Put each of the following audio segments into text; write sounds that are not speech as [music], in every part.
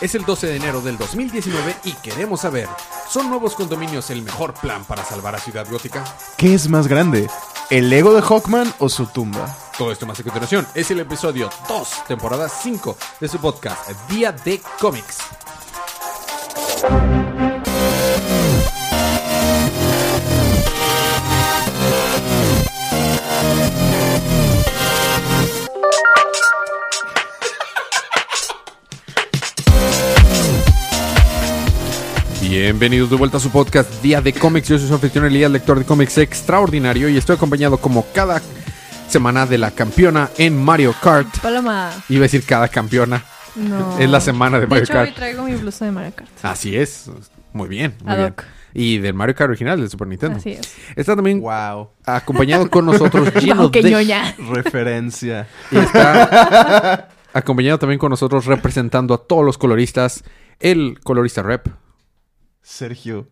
Es el 12 de enero del 2019 y queremos saber, ¿son nuevos condominios el mejor plan para salvar a Ciudad Gótica? ¿Qué es más grande? ¿El ego de Hawkman o su tumba? Todo esto más a continuación es el episodio 2, temporada 5 de su podcast Día de Cómics. Bienvenidos de vuelta a su podcast Día de Cómics. Yo soy su anfitrión Elías, lector de cómics extraordinario y estoy acompañado como cada semana de la campeona en Mario Kart. Paloma. Iba a decir cada campeona. No. Es la semana de De Mario hecho, Kart. hoy traigo mi blusa de Mario Kart. Así es. Muy bien. Muy Ad bien. hoc. Y del Mario Kart original del Super Nintendo. Así es. Está también Wow. acompañado con nosotros [laughs] qué de... ñoña. Referencia. Y está [laughs] acompañado también con nosotros representando a todos los coloristas, el colorista rep. Sergio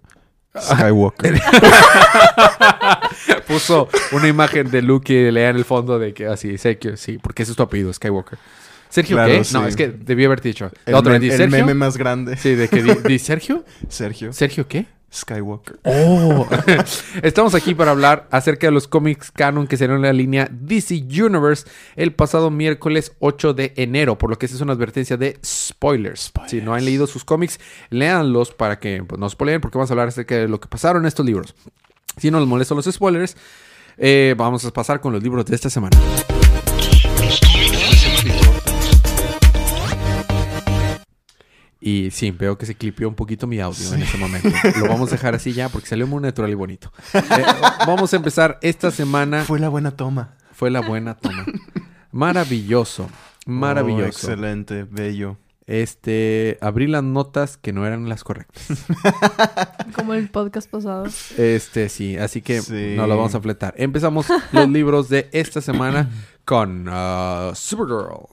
Skywalker. [laughs] Puso una imagen de Luke y lea en el fondo de que así, Sergio, sí, porque ese es tu apellido, Skywalker. ¿Sergio Claro, qué? sí. No, es que debí haberte dicho. El, Otro, ¿di el Sergio? meme más grande. Sí, de que di, di [laughs] Sergio. Sergio ¿Sergio qué? Skywalker. Oh, [laughs] estamos aquí para hablar acerca de los cómics canon que salieron en la línea DC Universe el pasado miércoles 8 de enero, por lo que esta es una advertencia de spoilers. Si no han leído sus cómics, léanlos para que pues, no spoileen, porque vamos a hablar acerca de lo que pasaron en estos libros. Si no les molestan los spoilers, eh, vamos a pasar con los libros de esta semana. Y sí, veo que se clipió un poquito mi audio en ese momento. Lo vamos a dejar así ya porque salió muy natural y bonito. Eh, vamos a empezar esta semana. Fue la buena toma. Fue la buena toma. Maravilloso. Maravilloso. Oh, excelente, bello. Este, abrí las notas que no eran las correctas. [laughs] Como el podcast pasado. Este, sí, así que Sí. no lo vamos a fletar. Empezamos los libros de esta semana con uh, Supergirl.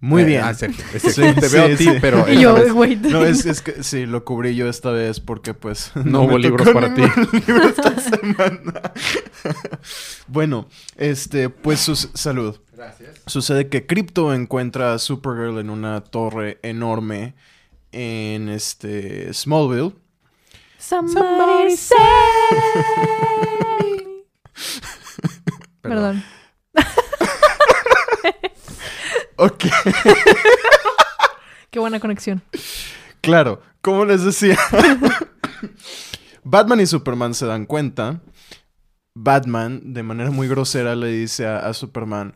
Muy Eh, bien. ah, [laughs] Sí, te veo sí, a ti, sí. pero Y yo, vez. No, es, es que sí, lo cubrí yo esta vez porque pues... [laughs] no hubo libros para ti. [laughs] libro esta semana. bueno, este, pues sus- salud. Gracias. Sucede que Crypto encuentra a Supergirl en una torre enorme en este Smallville. Somebody. Perdón. Ok, Qué buena conexión. claro, como les decía, Batman y Superman se dan cuenta. Batman, de manera muy grosera, le dice a, a Superman,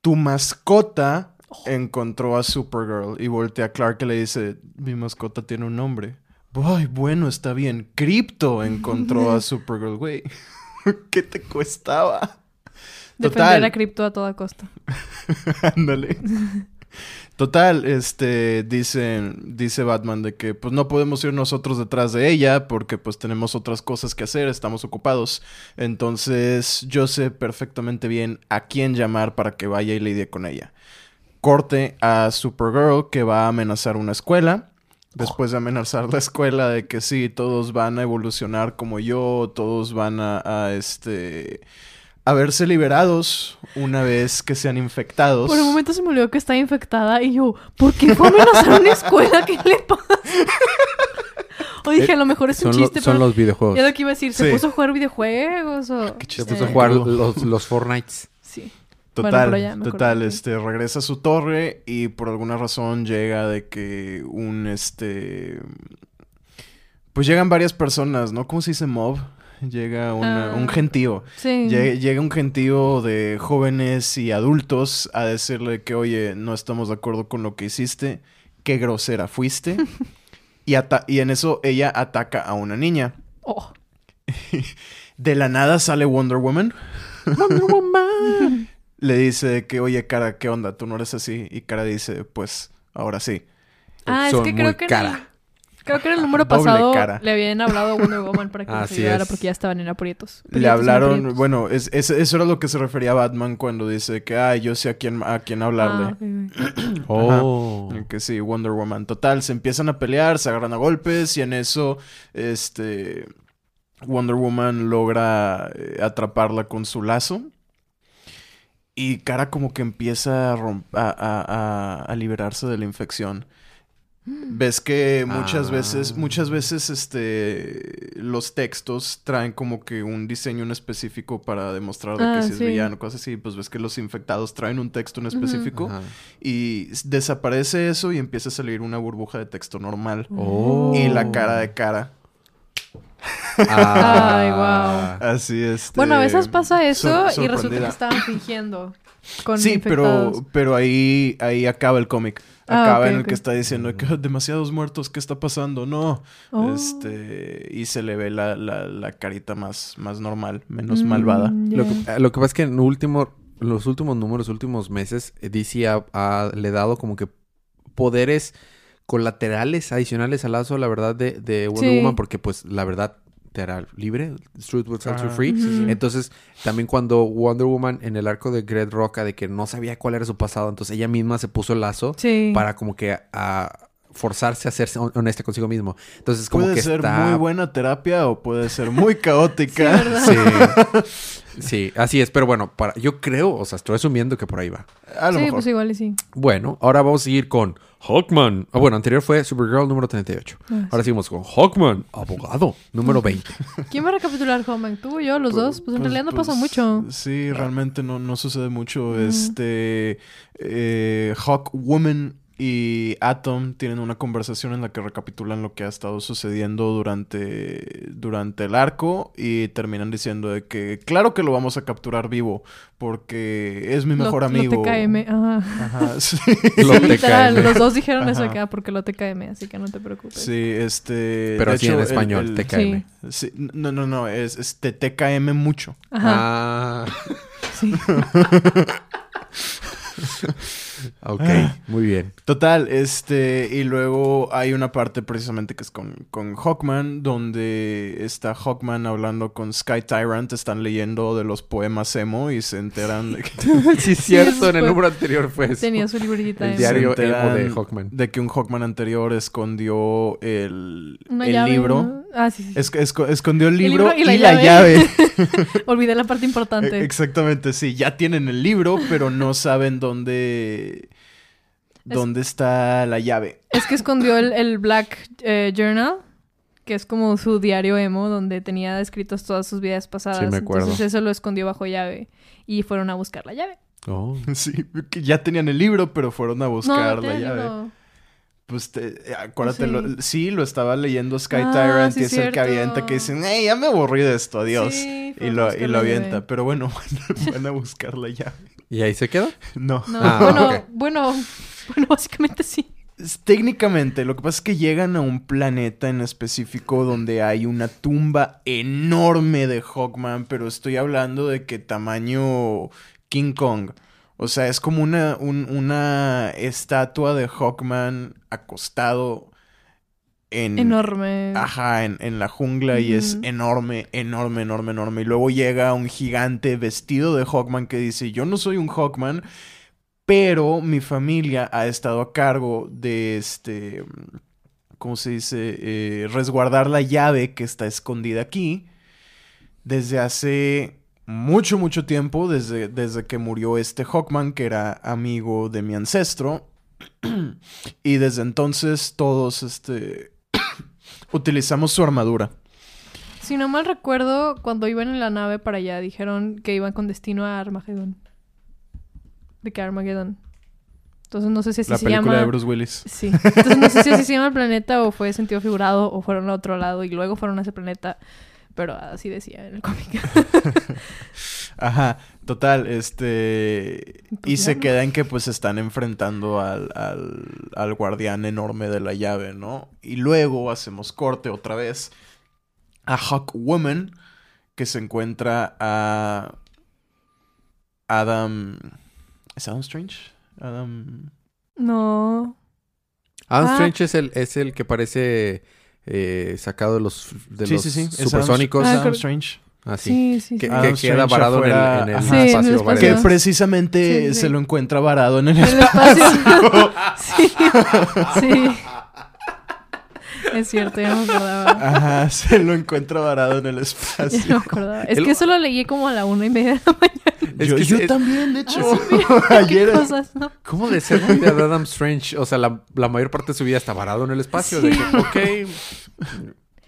tu mascota encontró a Supergirl. Y voltea a Clark y le dice, mi mascota tiene un nombre. Ay, bueno, está bien. Crypto encontró a Supergirl, güey. [laughs] ¿Qué te costaba? Defender a Crypto a toda costa. [laughs] Ándale. Total, este, dicen, dice Batman de que pues no podemos ir nosotros detrás de ella porque pues tenemos otras cosas que hacer, estamos ocupados. Entonces yo sé perfectamente bien a quién llamar para que vaya y lidie con ella. Corte a Supergirl que va a amenazar una escuela. Después de amenazar la escuela de que sí, todos van a evolucionar como yo, todos van a, a, este a verse liberados una vez que sean infectados. Por un momento se me olvidó que estaba infectada y yo, ¿por qué fue a amenazar una escuela? ¿Qué le pasa? O dije, a lo mejor es un lo- chiste, son pero los videojuegos. ya lo que iba a decir, ¿se Sí. puso a jugar videojuegos o...? Qué Se puso a Eh, jugar los, los Fortnites. Sí. Total, Bueno, total, este, regresa a su torre y por alguna razón llega de que un, este, pues llegan varias personas, ¿no? ¿Cómo se dice mob? Llega una- Ah. un gentío. Sí. Llega, llega un gentío de jóvenes y adultos a decirle que, oye, no estamos de acuerdo con lo que hiciste, qué grosera fuiste. [laughs] y, y en eso ella ataca a una niña. Oh. [laughs] De la nada sale Wonder Woman. [laughs] Wonder Woman. Le dice que, oye, cara, ¿qué onda? Tú no eres así. Y cara dice, pues, ahora sí. Ah, es Son que muy creo que cara. Creo que en el número Doble pasado cara. le habían hablado a Wonder Woman para que [laughs] Así ayudara es. porque ya estaban en aprietos. Le hablaron, bueno, es, es- eso era lo que se refería a Batman cuando dice que, ay, yo sé a quién, a quién hablarle. Ah. [clears throat] Oh. Que sí, Wonder Woman. Total, se empiezan a pelear, se agarran a golpes y en eso, este, Wonder Woman logra eh, atraparla con su lazo. y Cara como que empieza a, rom- a, a- a- a liberarse de la infección. Ves que muchas Ah. veces, muchas veces, este, los textos traen como que un diseño en específico para demostrar de Ah, que si es sí. villano, cosas así. Pues ves que los infectados traen un texto en específico y desaparece eso y empieza a salir una burbuja de texto normal. Oh. Y la cara de cara. Ah. Así es. Bueno, a veces pasa eso y resulta que estaban fingiendo. Con Sí, infectados. pero, pero ahí, ahí acaba el cómic. Ah, Acaba en el que está diciendo que "Ah, demasiados muertos, ¿qué está pasando? No. Oh. Este, y se le ve la, la, la carita más, más normal, menos Mm, malvada. Lo que, eh, lo que pasa es que en último, los últimos números, últimos meses, eh, DC ha, ha- le ha dado como que poderes colaterales adicionales al lazo, la verdad, de, de Wonder Sí. Woman, porque pues la verdad te hará libre, truth will set you Ajá. free. Sí. Entonces, también cuando Wonder Woman en el arco de Greg Roca, de que no sabía cuál era su pasado, entonces ella misma se puso el lazo Sí. para como que a, forzarse a ser hon- honesta consigo mismo. Entonces, como puede que ser está... muy buena terapia o puede ser muy [laughs] caótica. Sí. Sí, así es, pero bueno, para, yo creo, o sea, estoy asumiendo que por ahí va. a lo Sí, mejor. pues igual y sí. Bueno, ahora vamos a seguir con Hawkman. Ah, bueno, anterior fue Supergirl número 38. Ah, Ahora seguimos con Hawkman, abogado, número 20. [laughs] ¿Quién va a recapitular, Homan? ¿Tú o yo? ¿Los dos? Pues en realidad no pasa pues, mucho. Sí, realmente no, no sucede mucho. Este. Eh, Hawk Woman y Atom tienen una conversación en la que recapitulan lo que ha estado sucediendo durante, durante el arco y terminan diciendo de que, claro que lo vamos a capturar vivo porque es mi Lo- mejor lo amigo. TKM, ajá. Ajá, [laughs] sí. Lo Sí, literal, TKM. los dos dijeron eso Ajá. acá porque lo TKM, así que no te preocupes. Sí, este. Pero así en el- español, el- TKM. Sí. Sí, no, no, no, es este TKM mucho. Ajá, Ah, sí. [laughs] [laughs] [laughs] ok, Ah. muy bien. Total, este, y luego hay una parte precisamente que es con, con Hawkman, donde está Hawkman hablando con Sky Tyrant, están leyendo de los poemas emo y se enteran de que, [laughs] sí, cierto, en el número anterior fue eso. Tenía su librita. El en- diario emo de Hawkman. de que un Hawkman anterior escondió el, el llave, libro. ¿no? Ah, sí, sí. Es- esco- escondió el El libro, y, la, llave. [laughs] Olvidé la parte importante. E- Exactamente, sí. Ya tienen el libro, pero no saben dónde. dónde está la llave. Es que escondió el, el Black eh, Journal, que es como su diario emo, donde tenía escritos todas sus vidas pasadas. Sí, me acuerdo. Entonces eso lo escondió bajo llave. Y fueron a buscar la llave. Oh. [laughs] Sí, que ya tenían el libro, pero fueron a buscar no, la llave. libro. Pues te- eh, acuérdate, Sí. lo- sí, lo estaba leyendo Sky Ah, Tyrant sí, y es el que avienta que dicen, ¡Ey, ya me aburrí de esto, adiós! Sí, y lo, y lo avienta. Pero bueno, [laughs] van, a buscar la llave. ¿Y ahí se quedó? No. No, Ah, bueno, bueno, bueno, básicamente sí. Es- Técnicamente, lo que pasa es que llegan a un planeta en específico donde hay una tumba enorme de Hawkman, pero estoy hablando de que tamaño King Kong. O sea, es como una, un- una estatua de Hawkman acostado en... Enorme. Ajá, en, en la jungla y es enorme, enorme, enorme, enorme. Y luego llega un gigante vestido de Hawkman que dice, yo no soy un Hawkman, pero mi familia ha estado a cargo de este, ¿cómo se dice? Eh, resguardar la llave que está escondida aquí desde hace mucho, mucho tiempo, desde, desde que murió este Hawkman, que era amigo de mi ancestro. [clears throat] y desde entonces todos, este, [clears throat] utilizamos su armadura. Si no mal recuerdo, cuando iban en la nave para allá, dijeron que iban con destino a Armagedón. De que Armageddon. Entonces no sé si así la se película llama. de Bruce Willis. Sí. Entonces no sé si así se llama el planeta o fue sentido figurado o fueron a otro lado y luego fueron a ese planeta. Pero así decía en el cómic. [laughs] Ajá, total, este... Pues y se ¿no? queda en que pues están enfrentando al, al, al guardián enorme de la llave, ¿no? Y luego hacemos corte otra vez a Hawkwoman, que se encuentra a Adam... ¿Es Adam Strange? Adam... no. Adam Ah. Strange es el, es el que parece eh, sacado de los, de sí, los sí, sí, es Adam- supersónicos. Ah, Adam creo- Strange. Así. Sí, sí, sí. Que, queda varado en el, en el Ajá. Sí, en el espacio. Que precisamente Sí, sí. se lo encuentra varado en el En el espacio. [laughs] sí. Sí. Es cierto, ya no me acordaba. Ajá, [laughs] se lo encuentra varado en el Ya espacio. no me acordaba. Es El- que eso lo leí como a la una y media de la mañana. Es yo que yo es- también, de hecho. [laughs] Qué Ayer. cosas, ¿no? ¿Cómo de ser de Adam Strange? O sea, la, la mayor parte de su vida está varado en el espacio. De Sí. que, ok.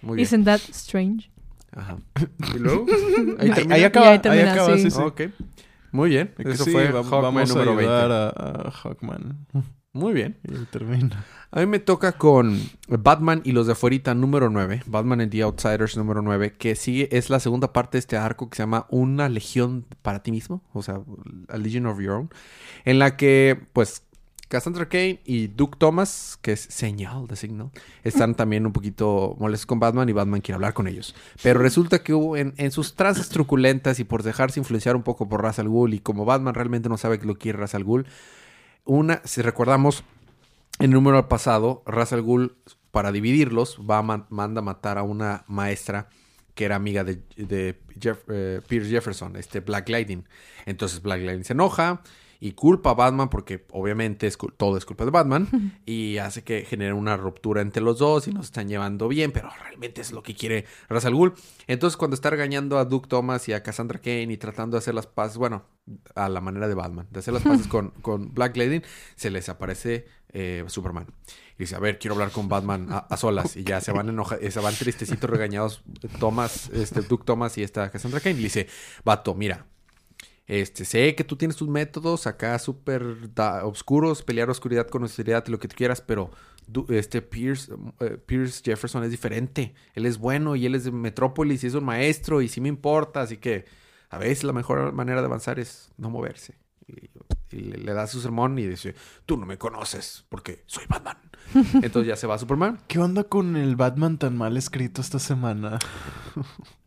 Muy bien. Isn't that strange? Ajá. [laughs] ¿Y luego? Ahí Ahí, termina. ahí acaba, ahí ahí termina, acaba, sí. sí, sí. Ok. Muy bien. De que Eso sí, fue va- Hawkman vamos a número 20. ayudar a, a Hawkman. Muy bien. Y termina. A mí me toca con Batman y los de afuerita número 9. Batman and the Outsiders número 9. Que sigue, es la segunda parte de este arco que se llama Una Legión para ti mismo. O sea, A Legion of Your Own. En la que, pues, Cassandra Kane y Duke Thomas, que es señal de Signal, están también un poquito molestos con Batman y Batman quiere hablar con ellos. Pero resulta que hubo en, en sus trances truculentas y por dejarse influenciar un poco por Ra's al Ghul y como Batman realmente no sabe que lo quiere Ra's al Ghul, una, si recordamos, en el número pasado, Ra's al Ghul, para dividirlos, va a man- manda matar a una maestra que era amiga de, de eh, Pierce Jefferson, este Black Lightning. Entonces Black Lightning se enoja y culpa a Batman porque obviamente es todo es culpa de Batman [laughs] y hace que genere una ruptura entre los dos y no se están llevando bien, pero realmente es lo que quiere Ra's al Ghul. Entonces cuando está regañando a Duke Thomas y a Cassandra Kane y tratando de hacer las paces, bueno, a la manera de Batman, de hacer las paces [laughs] con, con Black Lightning, se les aparece eh, Superman. Y dice, a ver, quiero hablar con Batman a, a solas. Y ya se van enoja- eh, se van tristecitos regañados Thomas, este, Duke Thomas y esta Cassandra Kane. Y dice, vato, mira, este, sé que tú tienes tus métodos acá súper oscuros, pelear oscuridad con oscuridad, lo que tú quieras, pero du- este Pierce, eh, Pierce Jefferson es diferente. Él es bueno y él es de Metrópolis y es un maestro y sí me importa, así que a veces la mejor manera de avanzar es no moverse. Y, y le, le da su sermón y dice, tú no me conoces porque soy Batman. [laughs] Entonces ya se va Superman. ¿Qué onda con el Batman tan mal escrito esta semana?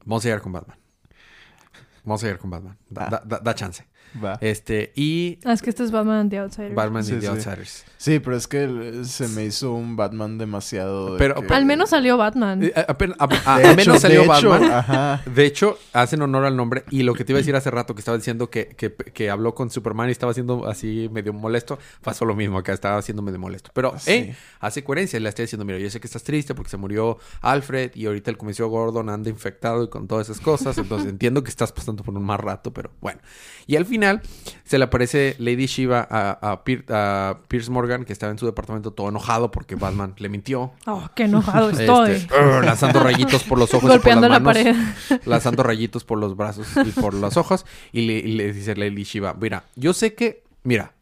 Vamos a llegar con Batman. Vamos a llegar con Batman. Da, da- da- da chance. Va. Este, y Ah, es que este es Batman and the Outsiders. Batman Sí, y The sí. Outsiders. Sí, pero es que se me hizo un Batman demasiado. de Pero- que- pero- Al menos salió Batman. Eh, apenas- a- a- De al hecho, menos salió de hecho, Batman. Ajá. De hecho, hacen honor al nombre. Y lo que te iba a decir hace rato, que estaba diciendo que, que, que habló con Superman y estaba haciendo así medio molesto, pasó lo mismo acá, estaba haciendo medio molesto. Pero, Sí. eh, hace coherencia. Le estoy diciendo, mira, yo sé que estás triste porque se murió Alfred y ahorita el comisario Gordon anda infectado y con todas esas cosas. Entonces [laughs] entiendo que estás pasando por un mal rato, pero bueno. Y al final se le aparece Lady Shiva a, a, Pier- a Pierce Morgan, que estaba en su departamento todo enojado porque Batman le mintió. Oh, qué enojado estoy. Este, "Urgh", lanzando rayitos por los ojos Golpeando y por la las manos, pared. lanzando rayitos por los brazos y por los ojos y le, y le dice Lady Shiva, mira, yo sé que, mira,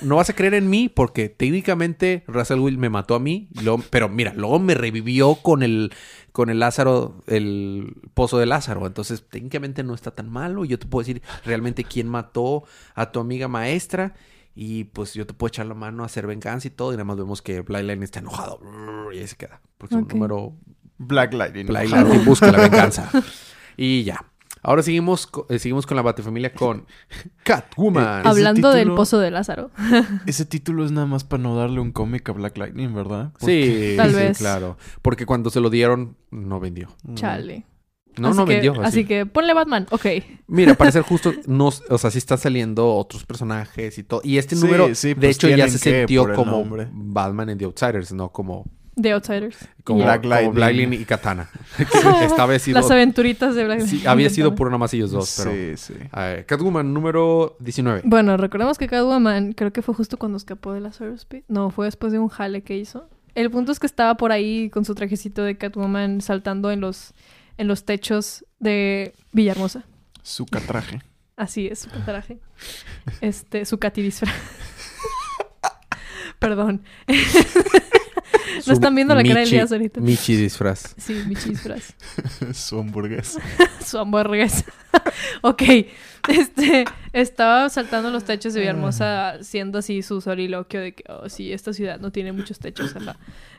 no vas a creer en mí porque técnicamente Russell Will me mató a mí, pero mira, luego me revivió con el con el Lázaro, el pozo de Lázaro, entonces técnicamente no está tan malo, yo te puedo decir realmente quién mató a tu amiga maestra y pues yo te puedo echar la mano a hacer venganza y todo y nada más vemos que Blyline está enojado y ahí se queda, próximo Ok. número Black Lightning. Black Lightning busca la venganza. [laughs] Y ya. Ahora seguimos, eh, seguimos con la Batefamilia con [laughs] Catwoman. Ese Hablando del pozo de Lázaro. [laughs] Ese título es nada más para no darle un cómic a Black Lightning, ¿verdad? sí, Tal sí, vez. claro. Porque cuando se lo dieron, no vendió. Chale. No, así no que, vendió. Así. Así. que ponle Batman. Ok. Mira, para ser justo, no, o sea, sí están saliendo otros personajes y todo. Y este número, sí, de pues hecho, ya se sintió como nombre. Batman and the Outsiders, no como, The Outsiders. como Black como Lightning. Black Lightning y Katana. [laughs] [laughs] Que [laughs] Esta vez sido, Las aventuritas de Black sí, había sido puro nada más ellos dos, pero... Sí, sí. Catwoman número 19. Bueno, recordemos que Catwoman creo que fue justo cuando escapó de la Speed. No, fue después de un jale que hizo. El punto es que estaba por ahí con su trajecito de Catwoman saltando en los, en los techos de Villahermosa. Su catraje. Así es, su traje. Este, su Katy disfraz. Perdón. No están viendo la cara de Michi- Elías ahorita. Michi disfraz. Sí, mi disfraz. [laughs] Su hamburguesa. [laughs] su hamburguesa. [laughs] ok. Este, estaba saltando los techos de Villahermosa haciendo así su soliloquio de que, oh, sí, esta ciudad no tiene muchos techos.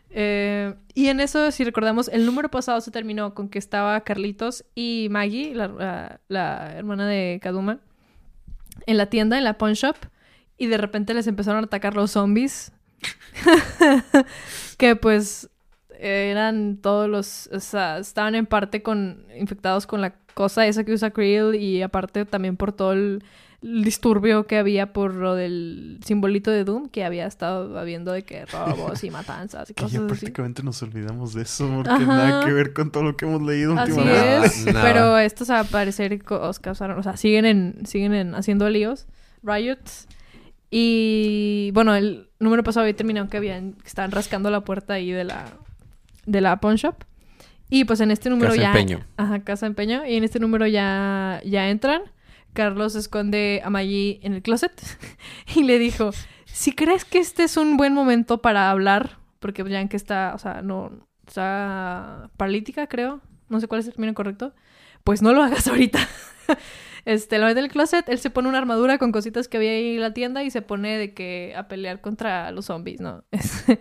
Eh, y en eso, si recordamos, el número pasado se terminó con que estaba Carlitos y Maggie, la, la- la hermana de Kaduma, en la tienda, en la pawn shop, y de repente les empezaron a atacar los zombies. [laughs] que pues eran todos los, o sea, estaban en parte con infectados con la cosa esa que usa Creel y aparte también por todo el- el disturbio que había por lo del simbolito de Doom, que había estado habiendo de que robos y [laughs] matanzas y Que cosas ya así. prácticamente nos olvidamos de eso porque Ajá. nada que ver con todo lo que hemos leído Así últimamente. es, [laughs] pero estos al parecer cos- causaron, o sea, siguen en, siguen en haciendo líos, riots. Y bueno, el número pasado había terminado que habían, que estaban rascando la puerta ahí de la, de la pawn shop. Y pues en este número Casa ya. Empeño. Ajá, casa empeño. Y en este número ya, ya entran. Carlos esconde a Maggie en el closet [laughs] y le dijo: Si crees que este es un buen momento para hablar, porque pues, ya que está, o sea, no, está paralítica, creo. No sé cuál es el término correcto. Pues no lo hagas [laughs] ahorita. Este, lo mete en el closet, él se pone una armadura con cositas que había ahí en la tienda y se pone de que a pelear contra los zombies, ¿no? [laughs]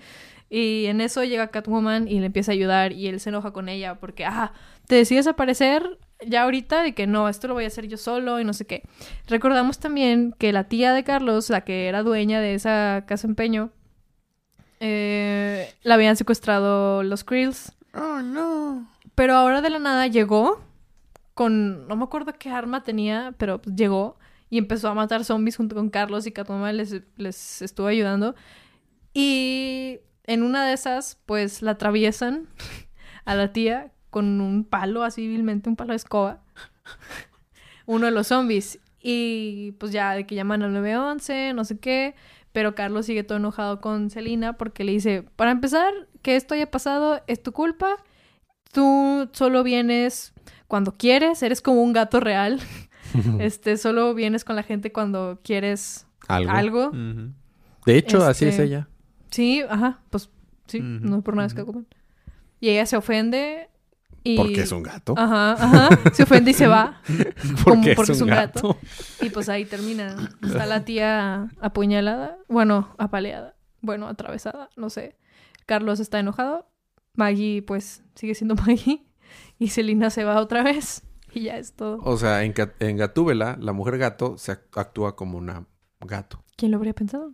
y en eso llega Catwoman y le empieza a ayudar y él se enoja con ella porque, ah, te decides aparecer ya ahorita de que no, esto lo voy a hacer yo solo y no sé qué. Recordamos también que la tía de Carlos, la que era dueña de esa casa empeño, eh, la habían secuestrado los Krills. Oh, no. Pero ahora de la nada llegó con, no me acuerdo qué arma tenía, pero pues llegó y empezó a matar zombies junto con Carlos y Catwoman les, les estuvo ayudando. Y en una de esas, pues la atraviesan a la tía con un palo, así vilmente, un palo de escoba. Uno de los zombies. Y pues ya de que llaman al 911, no sé qué. Pero Carlos sigue todo enojado con Selina porque le dice, para empezar, que esto haya pasado es tu culpa. Tú solo vienes cuando quieres, eres como un gato real. [laughs] este, solo vienes con la gente cuando quieres Algo. De hecho, así es Este, ella. Sí, ajá, pues sí, Ujú, no por nada es ujú. Catwoman. Y ella se ofende y... Porque es un gato. Ajá, ajá, se ofende y se va. [laughs] [laughs] como porque, porque es un gato. Y pues ahí termina. Está la tía apuñalada, bueno, apaleada, bueno, atravesada, no sé. Carlos está enojado. Maggie, pues, sigue siendo Maggie. Y Selina se va otra vez. Y ya es todo. O sea, en, en Gatúbela, la mujer gato se act- actúa como una gato. ¿Quién lo habría pensado?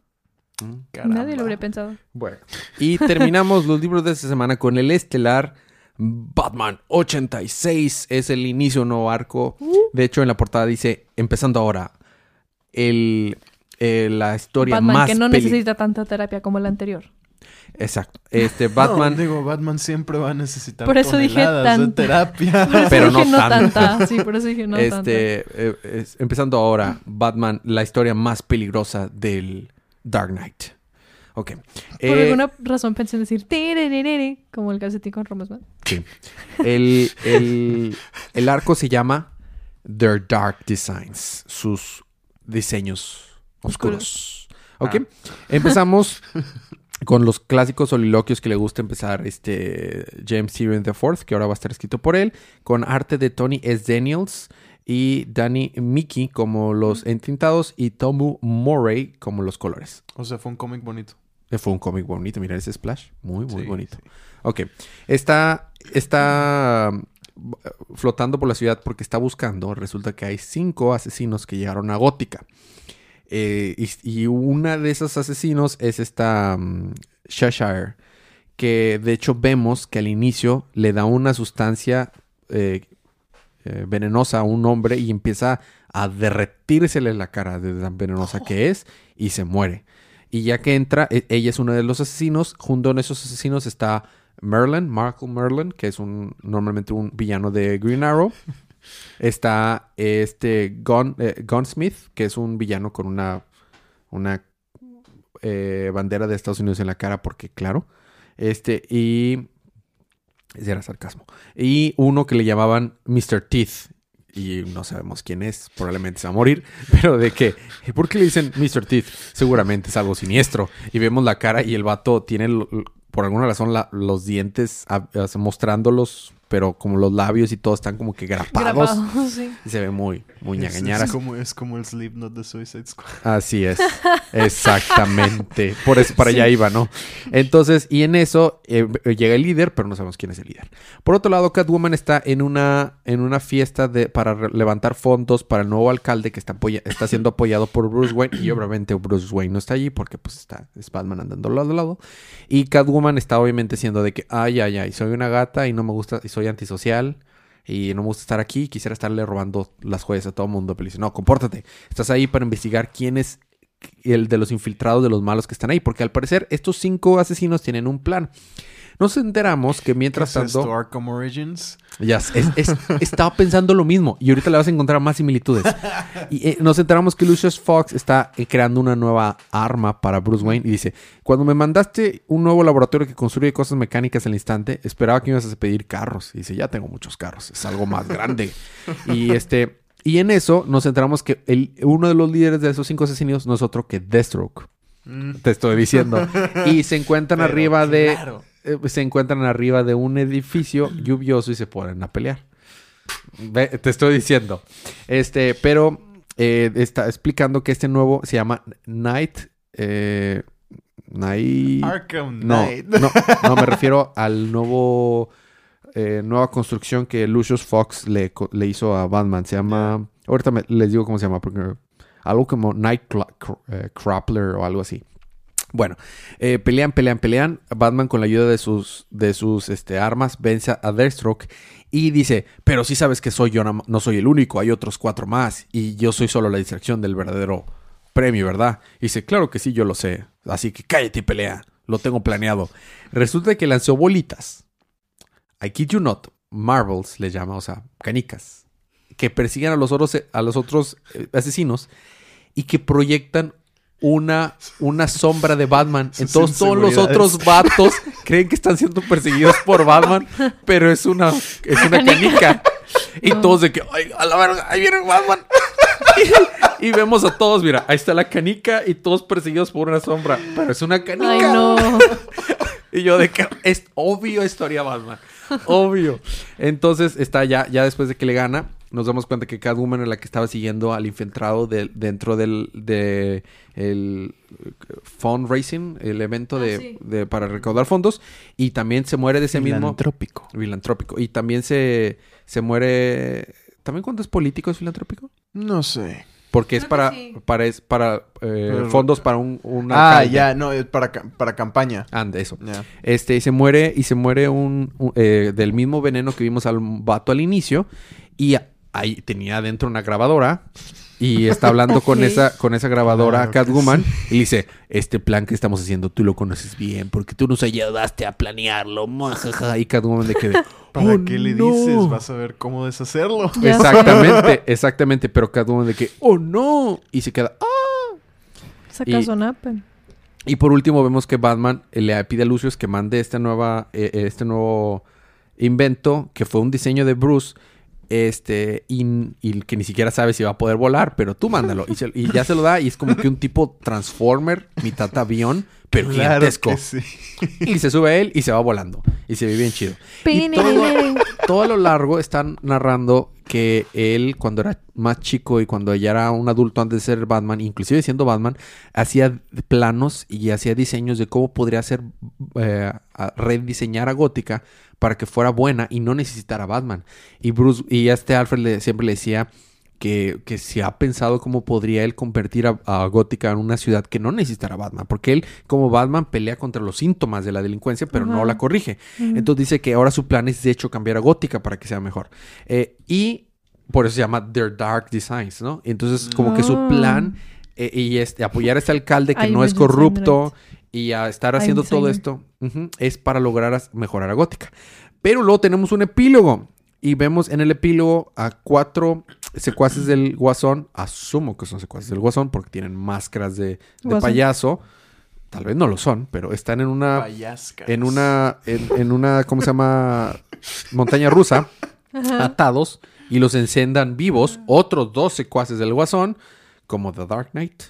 Mm. Nadie lo habría pensado. Bueno. Y terminamos los libros de esta semana con el estelar Batman 86. Es el inicio de un nuevo arco. De hecho, en la portada dice, empezando ahora, el, eh, la historia Batman, más... que no necesita tanta terapia como la anterior. Exacto. Este, [laughs] No, Batman... digo, Batman siempre va a necesitar Por eso dije de tanta. terapia. Por eso Pero dije no no tanta. Sí, por eso dije no tanta. este, eh, es- empezando ahora, Batman, la historia más peligrosa del Dark Knight. Ok. Por Eh, alguna razón pensé en decir como el calcetín con Romesman. Sí. El, el- el arco se llama Their Dark Designs, sus diseños oscuros. ¿Ok? Empezamos con los clásicos soliloquios que le gusta empezar este James Tyrion IV, que ahora va a estar escrito por él, con arte de Tony S. Daniels y Danny Mickey como los entintados y Tomu Murray como los colores. O sea, fue un cómic bonito. Eh, Fue un cómic bonito, mira ese splash, muy, muy Sí, bonito. sí. Ok. Está, está mm, flotando por la ciudad porque está buscando. Resulta que hay cinco asesinos que llegaron a Gótica. Eh, y, y una de esos asesinos es esta mm, Cheshire. Que de hecho vemos que al inicio le da una sustancia eh, eh, venenosa a un hombre y empieza a derretírsele la cara de tan venenosa que es y se muere. Y ya que entra, e- ella es uno de los asesinos. Junto a esos asesinos está Merlin, Markle Merlin, que es un normalmente un villano de Green Arrow. [laughs] Está este Gun, eh, Gunsmith, que es un villano con una, una eh, bandera de Estados Unidos en la cara, porque claro. Este, y. Ese era sarcasmo. Y uno que le llamaban Mr. Teeth. Y no sabemos quién es, probablemente se va a morir. [laughs] Pero de que, ¿por qué le dicen Mr. Teeth? Seguramente es algo siniestro. Y vemos la cara y el vato tiene, por alguna razón, los dientes mostrándolos, pero como los labios y todo están como que grapados. Grabado, sí. Y se ve muy, muy Es, ñagañara. es como, es como el Slipknot de Suicide Squad. Así es, [laughs] exactamente. Por eso para allá iba, ¿no? Entonces, y en eso eh, llega el líder, pero no sabemos quién es el líder. Por otro lado, Catwoman está en una, en una fiesta de, para levantar fondos para el nuevo alcalde que está, apoya- está siendo apoyado por Bruce Wayne. Y obviamente Bruce Wayne no está allí porque pues está es Batman andando lado a lado. Y Catwoman está obviamente siendo de que, ay, ay, ay, soy una gata y no me gusta, y soy antisocial. y no me gusta estar aquí, quisiera estarle robando las joyas a todo el mundo. Pero dice, no, compórtate. Estás ahí para investigar quién es el de los infiltrados de los malos que están ahí. Porque al parecer estos cinco asesinos tienen un plan. Nos enteramos que mientras ¿Qué es tanto... esto, Arkham Origins? Ya, es- es- [laughs] estaba pensando lo mismo y ahorita le vas a encontrar más similitudes. Y eh, nos enteramos que Lucius Fox está eh, creando una nueva arma para Bruce Wayne y dice, cuando me mandaste un nuevo laboratorio que construye cosas mecánicas al instante, esperaba que me ibas a pedir carros. Y dice, ya tengo muchos carros, es algo más grande. y este... Y en eso nos enteramos que el, uno de los líderes de esos cinco asesinos no es otro que Deathstroke. Te estoy diciendo. [laughs] Y se encuentran Pero arriba de claro. Eh, se encuentran arriba de un edificio [clears throat] lluvioso y se ponen a pelear. Ve, te estoy diciendo. Este, pero eh, está explicando que este nuevo se llama Night. Eh, Night. Arkham No, Knight. no, [laughs] no, me refiero al nuevo. eh, nueva construcción que Lucius Fox le, le hizo a Batman. Se llama. Ahorita me- les digo cómo se llama, porque. Algo como Night Cla- Cr- Crappler o algo así. Bueno, eh, pelean, pelean, pelean. Batman con la ayuda de sus, de sus este, armas vence a Deathstroke y dice, pero sí sabes que soy yo, no, soy el único, hay otros cuatro más y yo soy solo la distracción del verdadero premio, ¿verdad? Y dice, claro que sí, yo lo sé. Así que cállate y pelea, lo tengo planeado. Resulta que lanzó bolitas. I kid you not, marbles le llama, o sea, canicas, que persiguen a los, otros, a los otros eh, asesinos y que proyectan una, una sombra de Batman. Sus Entonces todos los otros vatos [laughs] creen que están siendo perseguidos por Batman, pero es una, es una canica. Y todos de que, ay, a la verga, ahí viene Batman. [laughs] Y, y vemos a todos, mira, ahí está la canica y todos perseguidos por una sombra, pero es una canica. Ay, no. [laughs] Y yo de que es obvio historia Batman. Obvio. Entonces está ya, ya después de que le gana, nos damos cuenta que Catwoman era la que estaba siguiendo al infiltrado del- dentro del de el fundraising, el evento Ah, de, sí. de- para recaudar fondos. Y también se muere de ese mismo Filantrópico. filantrópico. Y también se, se muere. ¿También cuando es político es filantrópico? No sé. Porque es para, sí. para, es para eh, Pero- fondos para un, un Ah, alcalde. ya, no, es para, para campaña. Ande, eso. Este, y se muere, y se muere un, un- eh, del mismo veneno que vimos al vato al inicio. Y ahí tenía adentro una grabadora. Y está hablando con esa, con esa grabadora Claro Catwoman. Y le dice, este plan que estamos haciendo, tú lo conoces bien, porque tú nos ayudaste a planearlo. muajaja". Y Catwoman de que de, ¿Para "Oh, qué le no". dices? Vas a ver cómo deshacerlo. Ya. Exactamente, [laughs] exactamente. Pero Catwoman de que, oh no. Y se queda, "Ah". Saca Y-. Y por último vemos que Batman eh, le pide a Lucius que mande esta nueva, eh, este nuevo invento que fue un diseño de Bruce. Este, y, y que ni siquiera sabe si va a poder volar, pero tú mándalo. Y, se- y ya se lo da, y es como que un tipo Transformer, mitad avión, pero Claro gigantesco. que sí. Y se sube a él y se va volando. Y se ve bien chido. Y todo, todo a lo largo están narrando que él, cuando era más chico y cuando ya era un adulto antes de ser Batman, inclusive siendo Batman, hacía planos y hacía diseños de cómo podría hacer, eh, rediseñar a Gótica para que fuera buena y no necesitara Batman. Y Bruce, y este Alfred le- siempre le decía que, que se ha pensado cómo podría él convertir a, a Gótica en una ciudad que no necesitara a Batman. Porque él, como Batman, pelea contra los síntomas de la delincuencia, pero no la corrige. Entonces dice que ahora su plan es de hecho cambiar a Gótica para que sea mejor. Eh, y por eso se llama Their Dark Designs, ¿no? Entonces como que su Ah. plan eh, y este, apoyar a este alcalde que no es corrupto y a estar haciendo todo esto es para lograr mejorar a Gótica. Pero luego tenemos un epílogo y vemos en el epílogo a cuatro secuaces del Guasón. Asumo que son secuaces del Guasón porque tienen máscaras de, payaso. Tal vez no lo son, pero están en una Payascas. en una, en, en una, ¿cómo se llama? Montaña rusa, Ajá. atados, y los encendan vivos, otros dos secuaces del guasón, como The Dark Knight,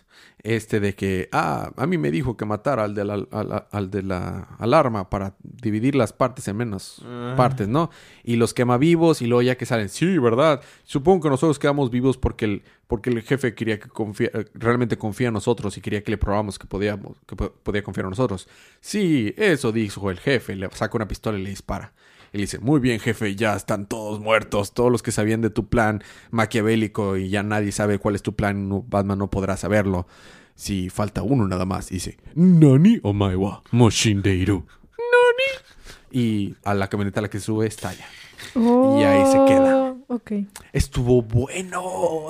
este de que, ah, a mí me dijo que matara al de la, al, al de la alarma para dividir las partes en menos Ah. partes, ¿no? Y los quema vivos y luego ya que salen, sí, ¿verdad? Supongo que nosotros quedamos vivos porque el, porque el jefe quería que confía, eh, realmente confía en nosotros y quería que le probamos que podíamos, que po- podía confiar en nosotros. Sí, eso dijo el jefe, le saca una pistola y le dispara. Y le dice, muy bien jefe, ya están todos muertos, todos los que sabían de tu plan maquiavélico y ya nadie sabe cuál es tu plan, no- Batman no podrá saberlo. Si falta uno nada más. Y dice, Nani omae wa Moshindeiru. Nani. Y a la camioneta a la que sube estalla. Y ahí se queda. Ok. Estuvo bueno.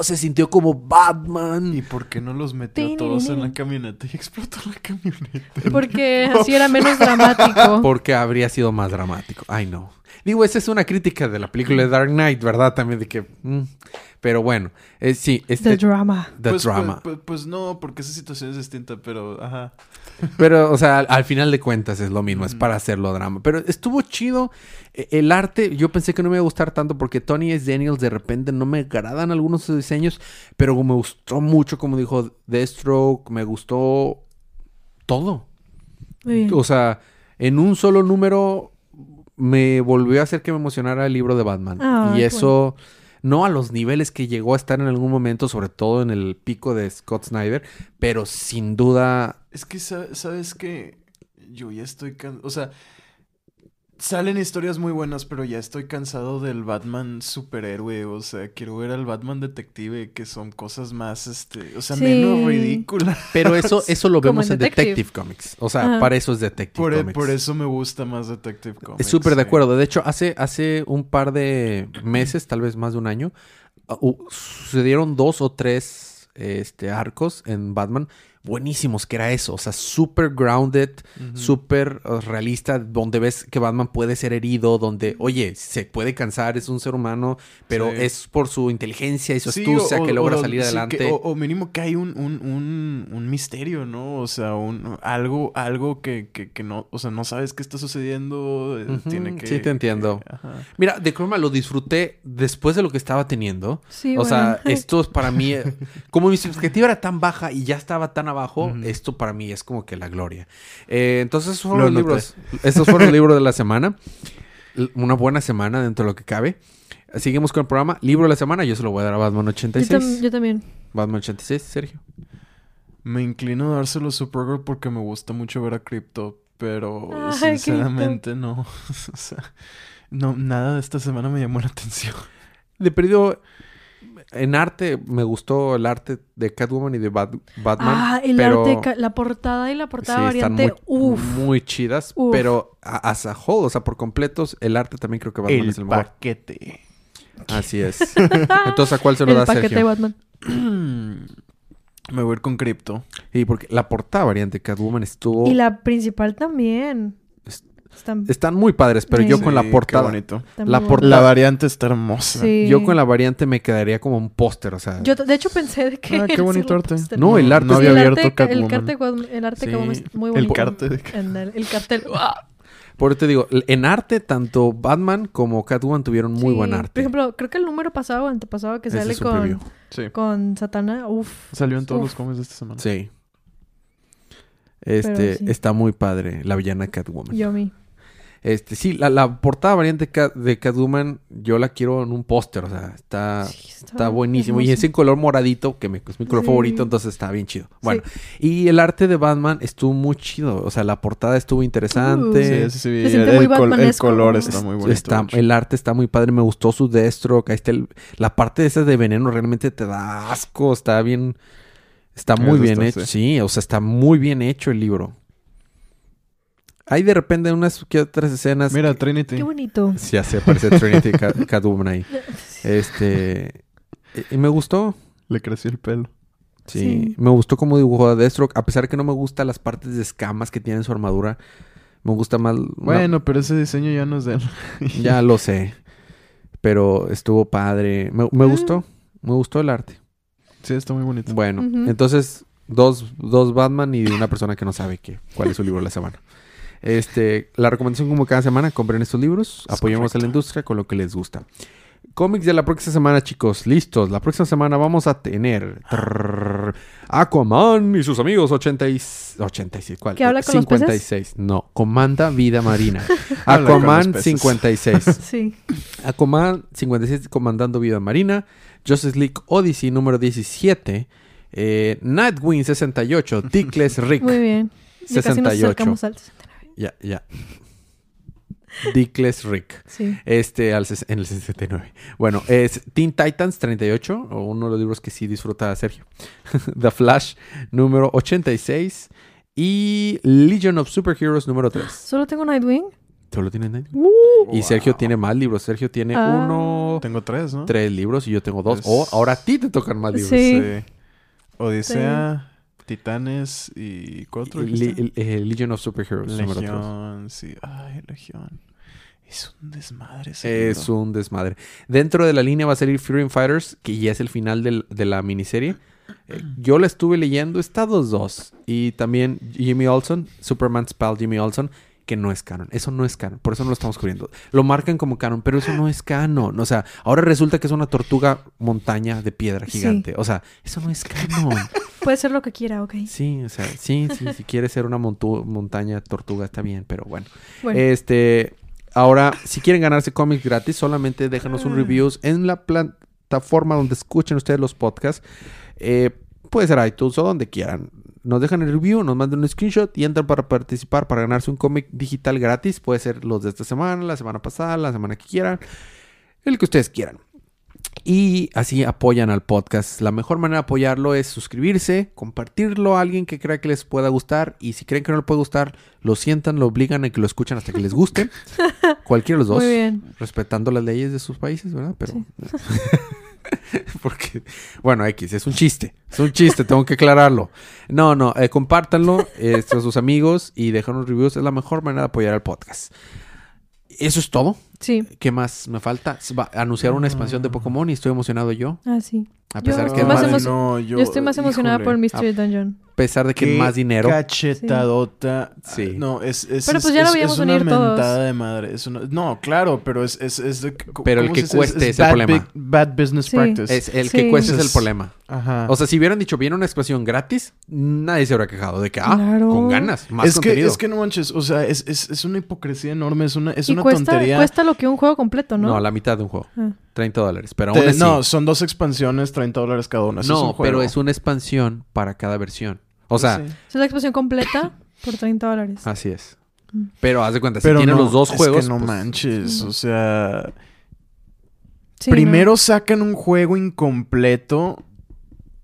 Se sintió como Batman. ¿Y por qué no los metió todos en la camioneta y explotó la camioneta? Porque [laughs] así era menos dramático. Porque habría sido más dramático. Ay, no. Digo, esa es una crítica de la película de Dark Knight, ¿verdad? También de que... mm. Pero bueno, eh, sí, este... The drama. The pues, drama. Pues, pues- pues no, porque esa situación es distinta, pero ajá. Pero, o sea, al, al final de cuentas es lo mismo, es para hacerlo drama. Pero estuvo chido. E- El arte, yo pensé que no me iba a gustar tanto porque Tony S. Daniels de repente no me agradan algunos de sus diseños, pero me gustó mucho, como dijo Deathstroke, me gustó todo. Muy bien. O sea, en un solo número me volvió a hacer que me emocionara el libro de Batman. Ah, y eso, no a los niveles que llegó a estar en algún momento, sobre todo en el pico de Scott Snyder, pero sin duda Es que, sa- ¿sabes que Yo ya estoy cansado. O sea, salen historias muy buenas, pero ya estoy cansado del Batman superhéroe. O sea, quiero ver al Batman detective, que son cosas más, este. O sea, Sí. menos ridículas. Pero eso, [laughs] eso lo vemos en en Detective. Detective Comics. O sea, Ajá. para eso es Detective Por, e- Comics. por eso me gusta más Detective Comics. Es súper de acuerdo. De hecho, hace, hace un par de meses, tal vez más de un año, uh, sucedieron dos o tres este, arcos en Batman buenísimos, que era eso. O sea, súper grounded, Ujú. súper uh, realista, donde ves que Batman puede ser herido, donde, oye, se puede cansar, es un ser humano, pero Sí. es por su inteligencia y su Sí, astucia o- que logra o- salir sí, adelante. que- o, o mínimo que hay un, un, un, un misterio, ¿no? O sea, un, algo, algo que, que, que no, o sea, no sabes qué está sucediendo. eh, tiene que. sí, te entiendo. que- ajá. Mira, The Chroma lo disfruté después de lo que estaba teniendo. Sí, o sea, [laughs] esto es para mí, eh, como mi expectativa era tan baja y ya estaba tan abajo, esto para mí es como que la gloria. Eh, entonces, esos fueron Lo los libros. Estos fueron los libros de la semana. Una buena semana dentro de lo que cabe. Seguimos con el programa. Libro de la semana, yo se lo voy a dar a Batman Yo, 86. tam- yo también. Batman 86, Sergio. Me inclino a dárselo a Supergirl porque me gusta mucho ver a Crypto, pero Ay, sinceramente no. [laughs] o sea, no, nada de esta semana me llamó la atención. De perdido, en arte, me gustó el arte de Catwoman y de Bat- Batman. ah, el pero... arte, la portada y la portada Sí, están variante. muy, Uf. muy chidas, Uf. pero a- as a whole, o sea, por completos, el arte también creo que Batman es el mejor. paquete. Así es. [laughs] Entonces, ¿a cuál se lo el da paquete de Sergio? Batman. [clears throat] me voy a ir con Crypto. Y porque la portada variante de Catwoman estuvo... Y la principal también. Es- Están, Están muy padres, pero Sí. yo con la qué portada... bonito. están la portada- La variante está hermosa. Sí. Yo con la variante me quedaría como un póster, o sea... Yo, de hecho, pensé de que. Ah, qué [laughs] bonito arte. No, el arte no es- había Sí, el abierto arte, el, Catwoman. carte, el arte. Catwoman es muy bonito. El cartel. ¡ah! Por eso te digo, en arte, tanto Batman como Catwoman tuvieron muy Sí. buen Por arte. ejemplo, creo que el número pasado o antepasado que sale con, Sí. con Satana. Uf. Salió en todos Uf. los cómics de esta semana. Sí. Este, sí. está muy padre, la villana Catwoman. Yomi. Este, sí, la, la portada variante Cat- de Catwoman, yo la quiero en un póster, o sea, está, Sí, está buenísimo. Y es en color moradito, que me- es mi color Sí. favorito, entonces está bien chido. Bueno, y el arte de Batman estuvo muy chido, o sea, la portada estuvo interesante. Sí, ese sí. Se siente el, col- color está muy bonito. Está- el arte está muy padre, me gustó su Deathstroke. Ahí está el- la parte de esa de veneno realmente te da asco, está bien, está muy Eso bien está, hecho. Sí, o sea, está muy bien hecho el libro. Hay de repente unas que otras escenas. Mira, que- Trinity. Qué bonito. Sí, así aparece Trinity Catwoman [laughs] ahí. Este. Y y me gustó. Le creció el pelo. Sí. Sí. Me gustó cómo dibujó a Deathstroke. A pesar de que no me gustan las partes de escamas que tiene en su armadura. Me gusta más. no, Bueno, pero ese diseño ya no es de él. ya [laughs] lo sé. Pero estuvo padre. Me, me Ah. gustó. Me gustó el arte. Sí, está muy bonito. Bueno, entonces, dos, dos Batman y una persona que no sabe qué, cuál es su libro de la semana. Este, la recomendación como cada semana, compren estos libros, Es apoyemos a la industria con lo que les gusta. Cómics de la próxima semana, chicos, listos. La próxima semana vamos a tener trrr, Aquaman y sus amigos 80 y- 86. ¿Cuál? ¿Que habla con los peces? 56. No, Comanda Vida Marina. [laughs] Aquaman peces. 56. [laughs] Sí. Aquaman 56 comandando vida marina. Justice League Odyssey número 17. Eh, Nightwing 68. Dickless [laughs] Rick Muy bien. Ya casi nos 68. acercamos al 69. Ya, ya. Dickless Rick. Sí. Este al en el 69. Bueno, es Teen Titans 38, o uno de los libros que sí disfruta Sergio. [laughs] The Flash número 86 y Legion of Superheroes número 3. Solo tengo Nightwing. Solo tiene Nightwing. Uh, Y Sergio tiene más libros. Sergio tiene Ah. uno, Tengo tres, ¿no? tres libros y yo tengo dos. Es- O ahora a ti te tocan más libros. Sí. Odisea, Titanes y li- eh, Legion of Superheroes. número tres. Legión, sí. Ay, Legión. Es un desmadre ese Es libro. un desmadre. Dentro de la línea va a salir Fury and Fighters, que ya es el final del- de la miniserie. Eh, [clears throat] yo la estuve leyendo, está 2-2. Y también Jimmy Olsen, Superman's pal Jimmy Olsen, que no es canon. Eso no es canon, por eso no lo estamos cubriendo. Lo marcan como canon, pero eso no es canon. O sea, ahora resulta que es una tortuga montaña de piedra Sí. gigante. O sea, eso no es canon. [laughs] Puede ser lo que quiera, ok. Sí, o sea, sí, sí, si quieres ser una montaña tortuga está bien, pero bueno. Bueno, Este, ahora, si quieren ganarse cómics gratis, solamente déjanos un Ah. reviews en la plataforma donde escuchen ustedes los podcasts. Eh, puede ser iTunes o donde quieran. Nos dejan el review, nos mandan un screenshot y entran para participar, para ganarse un cómic digital gratis. Puede ser los de esta semana, la semana pasada, la semana que quieran. El que ustedes quieran. Y así apoyan al podcast. La mejor manera de apoyarlo es suscribirse, compartirlo a alguien que crea que les pueda gustar. Y si creen que no le puede gustar, lo sientan, lo obligan a que lo escuchen hasta que les guste. [laughs] Cualquiera de los dos. muy bien. Respetando las leyes de sus países, ¿verdad? Pero. [laughs] [laughs] Porque, bueno, X, es un chiste. Es un chiste, tengo que aclararlo. No, no, eh, compártanlo eh, a sus amigos y déjanos reviews. Es la mejor manera de apoyar al podcast. Eso es todo. Sí. ¿Qué más me falta? Va a anunciar una expansión de Pokémon y estoy emocionado yo. Ah, sí. A Yo pesar estoy que es más no, Yo, estoy más emocionada híjole. por Mystery Dungeon. a pesar de que Qué más dinero. Cachetadota. Sí. No, es, es, Pero es- pues ya lo es- es una unir todos. mentada de madre. Es una- no, claro, pero es... es, es de- Pero el ¿cómo que cueste es el bad problema. big- bad business Sí. practice. Es el Sí. que cuesta es el problema. Ajá. O sea, si hubieran dicho, viene una expansión gratis, nadie se habría quejado de que, ah, Claro. con ganas, más es que, contenido. es que no manches, o sea, es, es, es una hipocresía enorme, es una, es y una cuesta, tontería. cuesta lo que un juego completo, ¿no? ¿no? la mitad de un juego. Ah. 30 dólares. Pero Te- aún así. no, son dos expansiones, 30 dólares cada una. Eso no, es un juego. pero es una expansión para cada versión. O sea, Sí. Es la expansión completa por 30 dólares. así es. Mm. Pero haz de cuenta, Pero si los dos es juegos. que no pues, manches, Mm. o sea... Sí, primero sacan un juego incompleto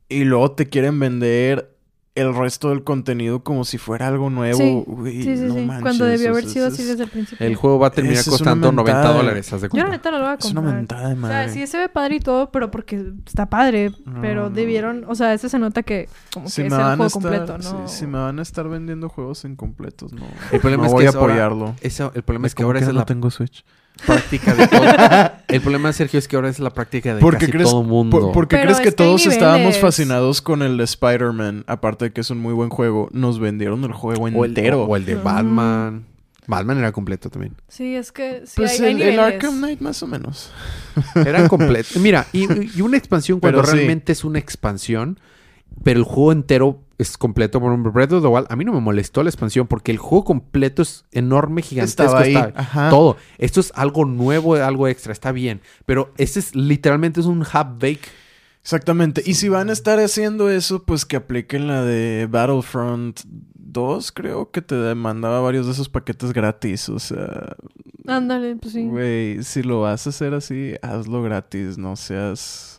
y luego te quieren vender el resto del contenido como si fuera algo nuevo. Sí. Sí, sí, no sí. manches, Cuando debió o haber sido es- así desde el principio. El juego va a terminar es costando 90 mentada de- dólares, de Yo la neta no lo voy a Es una comprar. mentada de O madre. sea, sí se ve padre y todo, pero porque está padre. pero No, debieron, o sea, ese se nota que como Si que es el van a juego estar, completo, ¿no? si, si me van a estar vendiendo juegos incompletos, no. El problema no es voy que a ahora- apoyarlo. Eso- el problema es que ¿Cómo ahora es no la tengo Switch. Práctica de todo. [laughs] el problema, Sergio, es que ahora es la práctica de ¿Por qué casi crees, todo mundo. por- por qué Pero crees que es que hay todos estábamos fascinados con el de Spider-Man? Aparte de que es un muy buen juego, nos vendieron el juego o, el, entero. o el de Mm. Batman. Batman era completo también. Sí, es que sí, pues hay, hay el. Arkham Knight más o menos. [laughs] Era completo. Mira, y, y una expansión cuando Pero sí. realmente es una expansión, pero el juego entero es completo. Por ejemplo, Breath of the Wild, a mí no me molestó la expansión porque el juego completo es enorme, gigantesco. Estaba ahí. está- Ajá. Todo. Esto es algo nuevo, algo extra, está bien. Pero ese es literalmente es un half bake. Exactamente. Y si van a estar haciendo eso, pues que apliquen la de Battlefront 2, creo que te mandaba varios de esos paquetes gratis. O sea, Ándale, pues sí. güey, si lo vas a hacer así, hazlo gratis, no seas...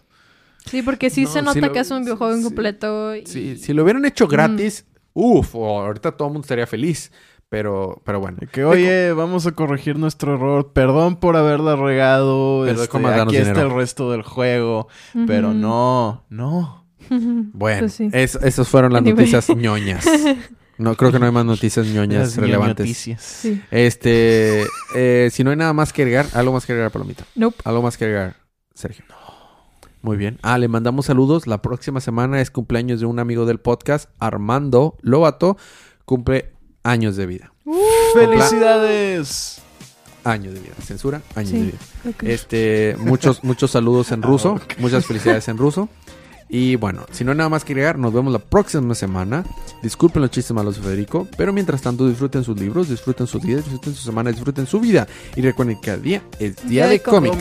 Sí, porque sí No, se nota lo- que es un videojuego sí, incompleto. y- Sí, si lo hubieran hecho gratis, uff, ahorita todo el mundo estaría feliz. Pero, pero bueno. Que oye, vamos a corregir nuestro error. Perdón por haberla regado. Pero este, ¿cómo darnos aquí está el resto del juego. Pero no, no. [laughs] Bueno, Pues sí. es- esas fueron las [laughs] Anyway. noticias ñoñas. No, creo que no hay más noticias ñoñas Las relevantes. noticias. Sí. Este, eh, si no hay nada más que agregar, algo más que agregar, Palomita. Nope. Algo más que agregar, Sergio. Muy bien. Ah, le mandamos saludos. La próxima semana es cumpleaños de un amigo del podcast, Armando Lobato. Cumple años de vida. ¡Felicidades! Años de vida. Censura, años Sí. de vida. Este, muchos, muchos saludos en ruso. Muchas felicidades en ruso. Y bueno, si no hay nada más que agregar, nos vemos la próxima semana. Disculpen los chistes malos de Federico, pero mientras tanto disfruten sus libros, disfruten sus días, disfruten su semana, disfruten su vida. Y recuerden que cada día es día Día de de. Cómics.